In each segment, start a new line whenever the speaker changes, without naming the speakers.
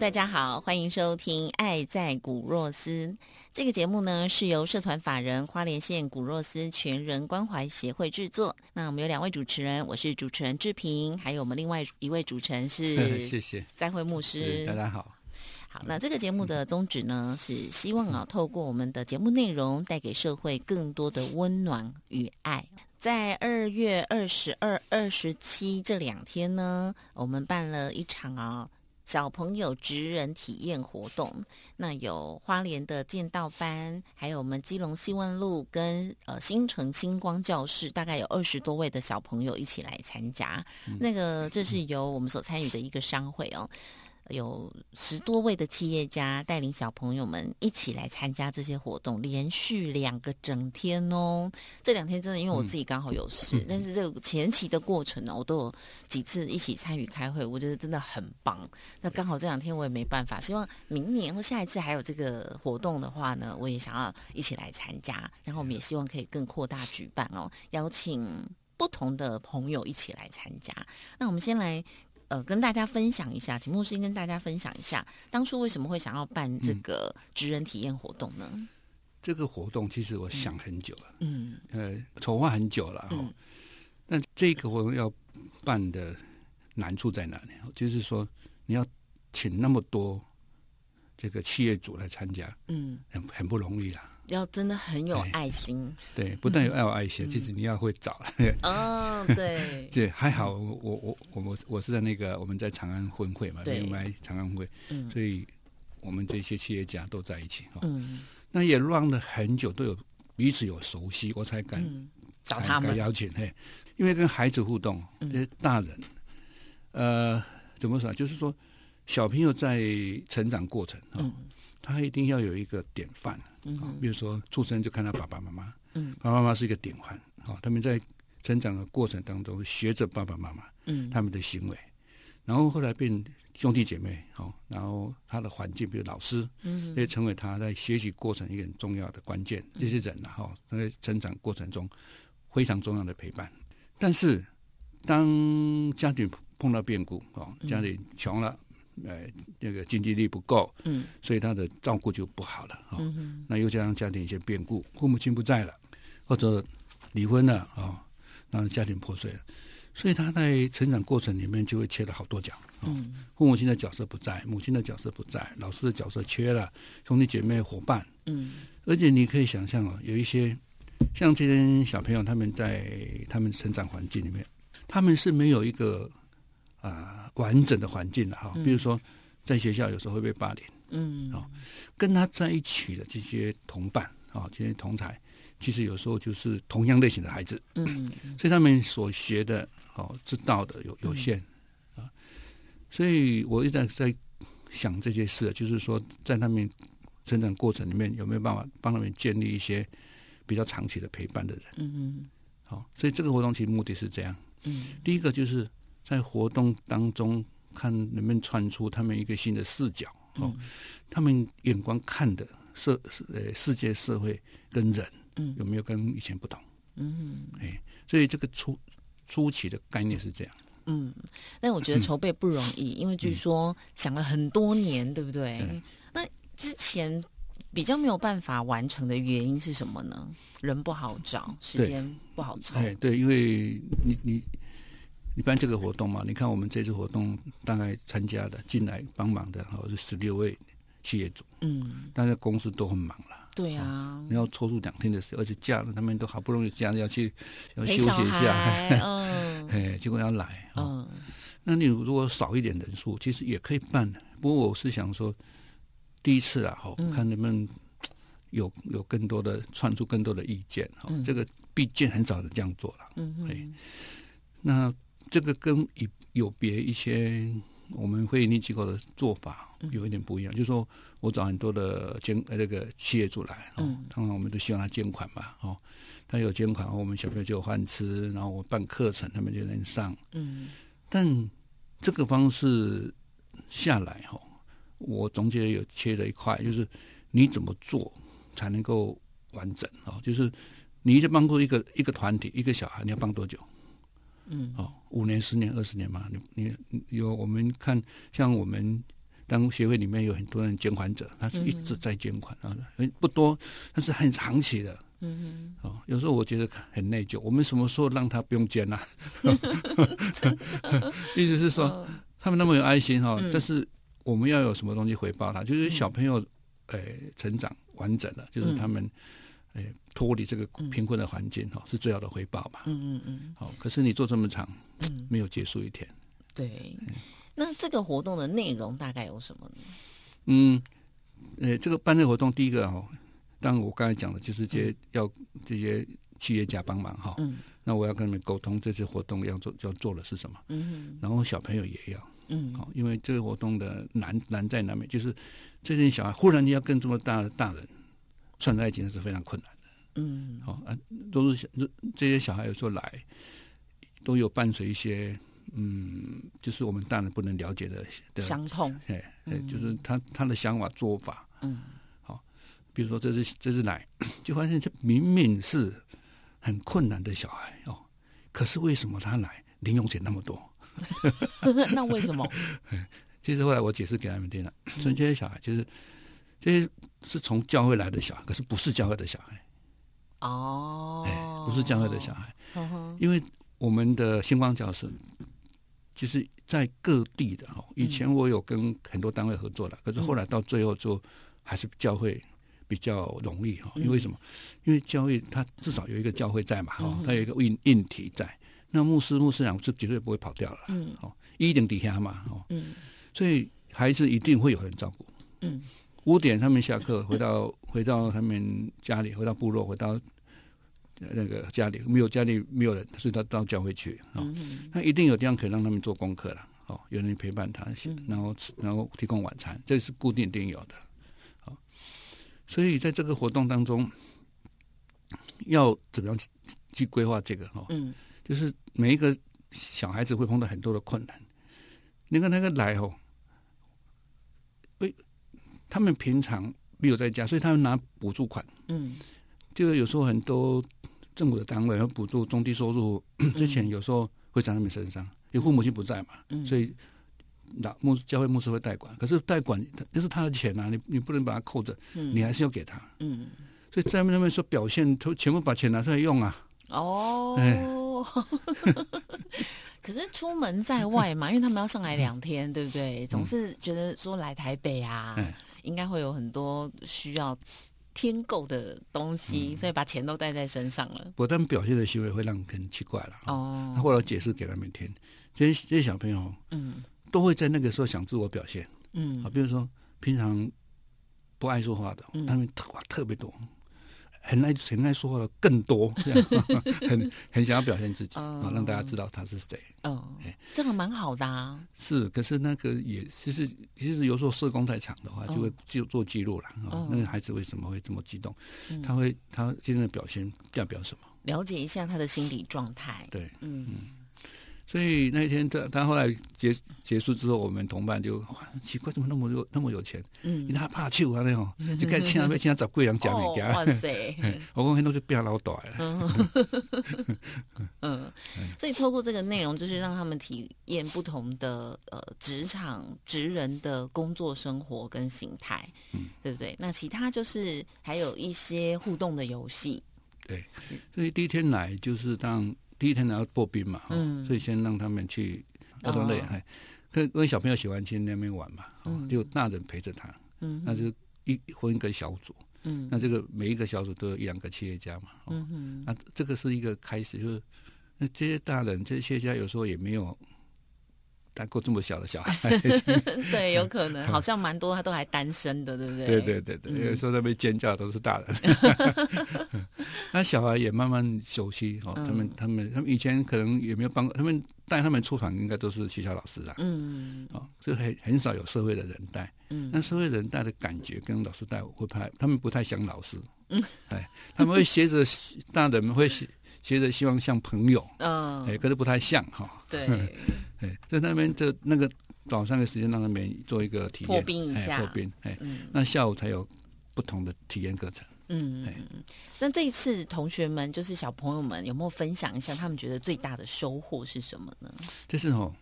大家好，欢迎收听《爱在古若斯》这个节目呢，是由社团法人花莲县古若斯全人关怀协会制作。那我们有两位主持人，我是主持人志平，还有我们另外一位主持人是
谢谢
在会牧师。
大家好，
好，那这个节目的宗旨呢，是希望啊，透过我们的节目内容，带给社会更多的温暖与爱。在二月二十二、二十七这两天呢，我们办了一场啊。小朋友职人体验活动，那有花莲的剑道班，还有我们基隆希望路跟呃新城星光教室，大概有二十多位的小朋友一起来参加。那个这是由我们所参与的一个商会哦。有十多位的企业家带领小朋友们一起来参加这些活动，连续两个整天哦。这两天真的，因为我自己刚好有事，但是这个前期的过程呢，我都有几次一起参与开会，我觉得真的很棒。那刚好这两天我也没办法，希望明年或下一次还有这个活动的话呢，我也想要一起来参加。然后我们也希望可以更扩大举办哦，邀请不同的朋友一起来参加。那我们先来。呃，跟大家分享一下，请牧师跟大家分享一下，当初为什么会想要办这个职人体验活动呢？
这个活动其实我想很久了，嗯，呃，筹划很久了哈。那这个活动要办的难处在哪里？就是说你要请那么多这个企业主来参加，嗯，很很不容易啦。
要真的很有爱心，
对，不但有要有爱心，其实你要会找。
哦，对，
对，还好，我我我我我是在那个我们在长安分会嘛，另外长安会，所以我们这些企业家都在一起哈。嗯，那也乱了很久，都有彼此有熟悉，我才敢
找他们。
邀请。嘿，因为跟孩子互动，这些大人，呃，怎么说？就是说小朋友在成长过程啊。他一定要有一个典范，啊，比如说出生就看他爸爸妈妈，嗯，爸爸妈妈是一个典范，啊，他们在成长的过程当中学着爸爸妈妈，嗯，他们的行为，然后后来变兄弟姐妹，好，然后他的环境，比如老师，嗯，也成为他在学习过程一个很重要的关键。这些人呢，哈，在成长过程中非常重要的陪伴。但是当家庭碰到变故，哦，家里穷了。呃，那个经济力不够，嗯，所以他的照顾就不好了啊。那又加上家庭一些变故，父母亲不在了，或者离婚了啊，让家庭破碎了，所以他在成长过程里面就会切了好多角。嗯，父母亲的角色不在，母亲的角色不在，老师的角色缺了，兄弟姐妹伙伴，嗯，而且你可以想象哦，有一些像这些小朋友，他们在他们成长环境里面，他们是没有一个。啊，完整的环境了哈，比如说在学校有时候会被霸凌，嗯，哦，跟他在一起的这些同伴啊，这些同才，其实有时候就是同样类型的孩子，嗯，所以他们所学的哦，知道的有有限啊，所以我一直在想这些事，就是说在他们成长过程里面有没有办法帮他们建立一些比较长期的陪伴的人，嗯。嗯，好，所以这个活动其实目的是这样，嗯，第一个就是。在活动当中，看能不能串出他们一个新的视角哦，他们眼光看的社呃世界社会跟人，嗯，有没有跟以前不同？嗯，哎，所以这个初初期的概念是这样。
嗯，但我觉得筹备不容易，因为据说想了很多年，对不对？那之前比较没有办法完成的原因是什么呢？人不好找，时间不好凑。
哎，对，因为你你。一般这个活动嘛，你看我们这次活动大概参加的进来帮忙的好是十六位企业主，
嗯，
大家公司都很忙了，
对啊，
你要抽出两天的时间，而且假日他们都好不容易假日要去要休息一下，
孩，嗯。
哎，结果要来，哦，
嗯。
那你如果少一点人数，其实也可以办的。不过我是想说，第一次啊，哈、
嗯。
看能不能有有更多的串出更多的意见，哈、
嗯。
这个毕竟很少人这样做了。
嗯
哎那这个跟有有别一些我们会营利机构的做法
嗯
有一点不一样，就是说我找很多的监呃这个企业主来，哦，
嗯
通常我们都希望他捐款嘛，哦，他有捐款，我们小朋友就有饭吃，然后我办课程，他们就能上。
嗯
但这个方式下来哈，我总结有切了一块，就是你怎么做才能够完整哦？就是你一直帮助一个一个团体一个小孩，你要帮多久？
嗯
哦，五年、十年、二十年嘛？你你你有我们看，像我们当协会里面有很多人捐款者，他是一直在捐款啊，嗯不多，但是很长期的。
嗯
哦，有时候我觉得很内疚，我们什么时候让他不用捐啊？意思是说，他们那么有爱心哈、
嗯
但是我们要有什么东西回报他？就是小朋友，呃，成长完整了，就是他们，呃，脱离这个贫困的环境哈、是最好的回报嘛。
嗯嗯嗯
好、可是你做这么长，
嗯，
没有结束一天。
对。那这个活动的内容大概有什么呢？
嗯，呃，这个办这个活动，第一个哦，当然我刚才讲的就是这些要这些企业家帮忙哈、
嗯
那我要跟他们沟通这次活动要做要做的是什么，
嗯
然后小朋友也要。
嗯
好，因为这个活动的难难在难免，就是这些小孩忽然间要跟这么大的大人串在一起，那是非常困难的。
嗯
好、啊，都是小这这些小孩有时候来，都有伴随一些嗯，就是我们大人不能了解的的，
伤痛，
哎哎，就是他他的想法做法，
嗯好
比如说这是这是奶，就发现这明明是很困难的小孩哦，可是为什么他来零用钱那么多？
那为什么？
其实后来我解释给他们听了，所以这些小孩就是这些是从教会来的小孩，可是不是教会的小孩，
哦。
哎，，不是教会的小孩，因为我们的星光教室，其实在各地的哈，以前我有跟很多单位合作的，可是后来到最后就还是教会比较容易哈，因为什么？因为教会它至少有一个教会在嘛，哈，它有一个硬硬体在，那牧师牧师长是绝对不会跑掉了，
嗯。
哦，一定底下嘛，哦，
嗯。
所以孩子一定会有人照顾。
嗯
五点他们下课回到 回到他们家里，回到部落，回到呃那个家里，没有家里没有人，所以他到教会去哦。
嗯
那一定有地方可以让他们做功课了哦，有人陪伴他，
嗯
然后吃然后提供晚餐，这是固定一定有的。哦，所以在这个活动当中，要怎么样去去规划这个哦？
嗯
就是每一个小孩子会碰到很多的困难。你看那个来哦，喂，他们平常没有在家，所以他们拿补助款。
嗯
就是有时候很多政府的单位会补助中低收入，之前有时候会在他们身上，因为父母亲不在嘛，
嗯，
所以那牧教会牧师会代管。可是代管那是他的钱啊，你你不能把它扣着，
嗯
你还是要给他。
嗯
所以在那边说表现，都全部把钱拿出来用啊。
哦。
哎
可是出门在外嘛，因为他们要上来两天，对不对？总是觉得说来台北啊，
哎
应该会有很多需要添购的东西，所以把钱都带在身上了。
不但表现的行为会让人很奇怪了。
哦，
后来解释给他们听，这些这些小朋友
嗯。
都会在那个时候想自我表现。
嗯。
啊，比如说平常不爱说话的，
嗯。
他们特特别多，很爱很爱说话的更多，这样 很很想要表现自己
哦
啊，让大家知道他是谁。
嗯
哎，
这个蛮好的啊。
是，可是那个也其实其实有时候社工在场的话，就会就做记录了啊
哦。
那个孩子为什么会这么激动？
嗯
他会他今天的表现代表什么？
了解一下他的心理状态。
对，
嗯
所以那一天他他后来结结束之后，我们同伴就奇怪，怎么那么有那么有钱？嗯。因为
嗯，
他怕手啊那种，就该请要请他找贵人食物件。
哦哇塞，
我讲很多就变老大了。
嗯，所以透过这个内容，就是让他们体验不同的呃职场职人的工作生活跟形态，
嗯。
对不对？那其他就是还有一些互动的游戏，
对，所以第一天来就是当第一天来要破冰嘛，所以先让他们去儿童乐园，跟因为小朋友喜欢去那边玩嘛，就大人陪着他，嗯，那就一分一个小组，嗯，那这个每一个小组都有一两个企业家嘛，嗯哼，那这个是一个开始，就是那这些大人，这些企业家有时候也没有。带过这么小的小孩，
对，有可能，好像蛮多他都还单身的，对不对？
对对对对，有时候那边尖叫都是大人，那小孩也慢慢熟悉哦。他们他们他们以前可能也没有帮他们带他们出团，应该都是学校老师啊。嗯，哦，这很很少有社会的人带。嗯，那社会人带的感觉跟老师带会不太，他们不太像老师。嗯，哎，他们会学着大人会学。接着希望像朋友，嗯，哎，可是不太像哈。
对，
哎，在那边就那个早上的时间让他们做一个体验，
破冰一下，
破冰，哎，那下午才有不同的体验课程。嗯，哎，
那这一次同学们就是小朋友们有没有分享一下他们觉得最大的收获是什么呢？
就是哦，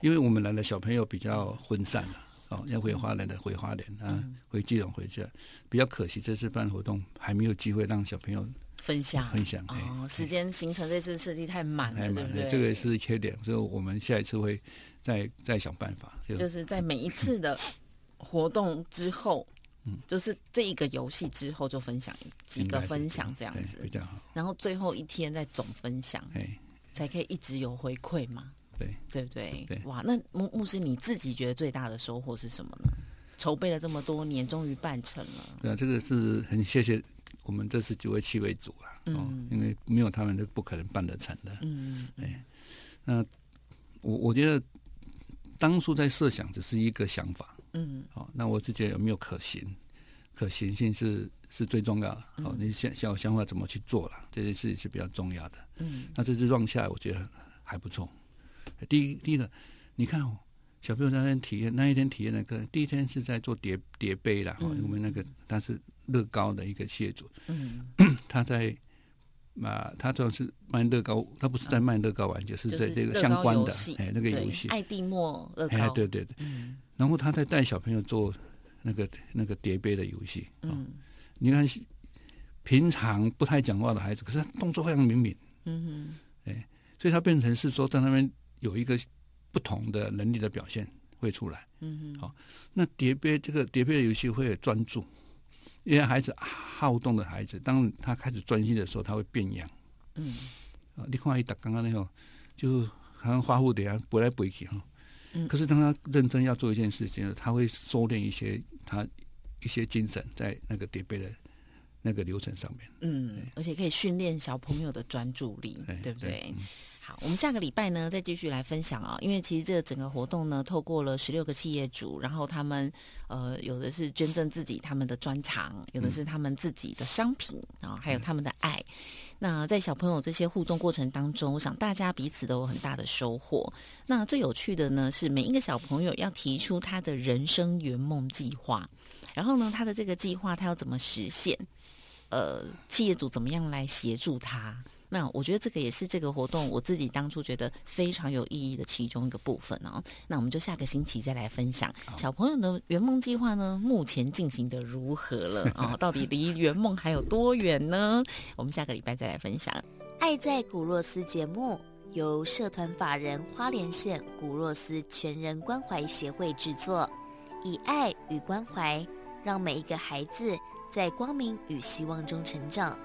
因为我们来的小朋友比较分散了，哦，要回花莲的回花莲啊，回基隆回去，比较可惜，这次办活动还没有机会让小朋友。
分享
分享
哦，时间行程这次设计太满了，对不对？
这个是缺点，所以我们下一次会再再想办法。
就是在每一次的 活动之后，嗯，就是这一个游戏之后就分享几个分享这样子
比较好。
然后最后一天再总分享，哎，才可以一直有回馈嘛？
对
对不对？对哇，那牧牧师你自己觉得最大的收获是什么呢？筹备了这么多年，终于办成了。
对啊，这个是很谢谢。我们这是九位七位组了，哦，因为没有他们，是不可能办得成的。嗯，哎，那我我觉得当初在设想只是一个想法，嗯，好，那我自己有没有可行？可行性是是最重要的。好，你想想想法怎么去做了，这件事情是比较重要的。嗯，那这次状下来，我觉得还不错。第一，第一个，你看哦，小朋友在那体验那一天体验的课，第一天是在做叠叠杯啦，哈，因为那个但是。乐高的一个业主，嗯，他在啊，他主要是卖乐高，他不是在卖乐高玩具，是在这个相关的哎那个游戏，
爱蒂莫乐高，
对对对，嗯，然后他在带小朋友做那个那个叠杯的游戏，嗯，你看平常不太讲话的孩子，可是他动作非常灵敏，嗯哼，哎，所以他变成是说在那边有一个不同的能力的表现会出来，嗯哼，好，那叠杯这个叠杯的游戏会专注。因为孩子好动的孩子，当他开始专心的时候，他会变样。嗯，啊，你看一打刚刚那种，就好像花蝴蝶啊，飞来飞去哈。嗯。可是当他认真要做一件事情，他会收敛一些他一些精神在那个叠被的那个流程上面。
嗯，而且可以训练小朋友的专注力，对不对？好，我们下个礼拜呢，再继续来分享啊。因为其实这整个活动呢，透过了十六个企业主，然后他们呃，有的是捐赠自己他们的专长，有的是他们自己的商品啊，还有他们的爱。那在小朋友这些互动过程当中，我想大家彼此都有很大的收获。那最有趣的呢，是每一个小朋友要提出他的人生圆梦计划，然后呢，他的这个计划他要怎么实现？呃，企业主怎么样来协助他？那我觉得这个也是这个活动我自己当初觉得非常有意义的其中一个部分哦。那我们就下个星期再来分享小朋友的圆梦计划呢，目前进行的如何了啊？到底离圆梦还有多远呢？我们下个礼拜再来分享。
爱在古若斯节目由社团法人花莲县古若斯全人关怀协会制作，以爱与关怀让每一个孩子在光明与希望中成长。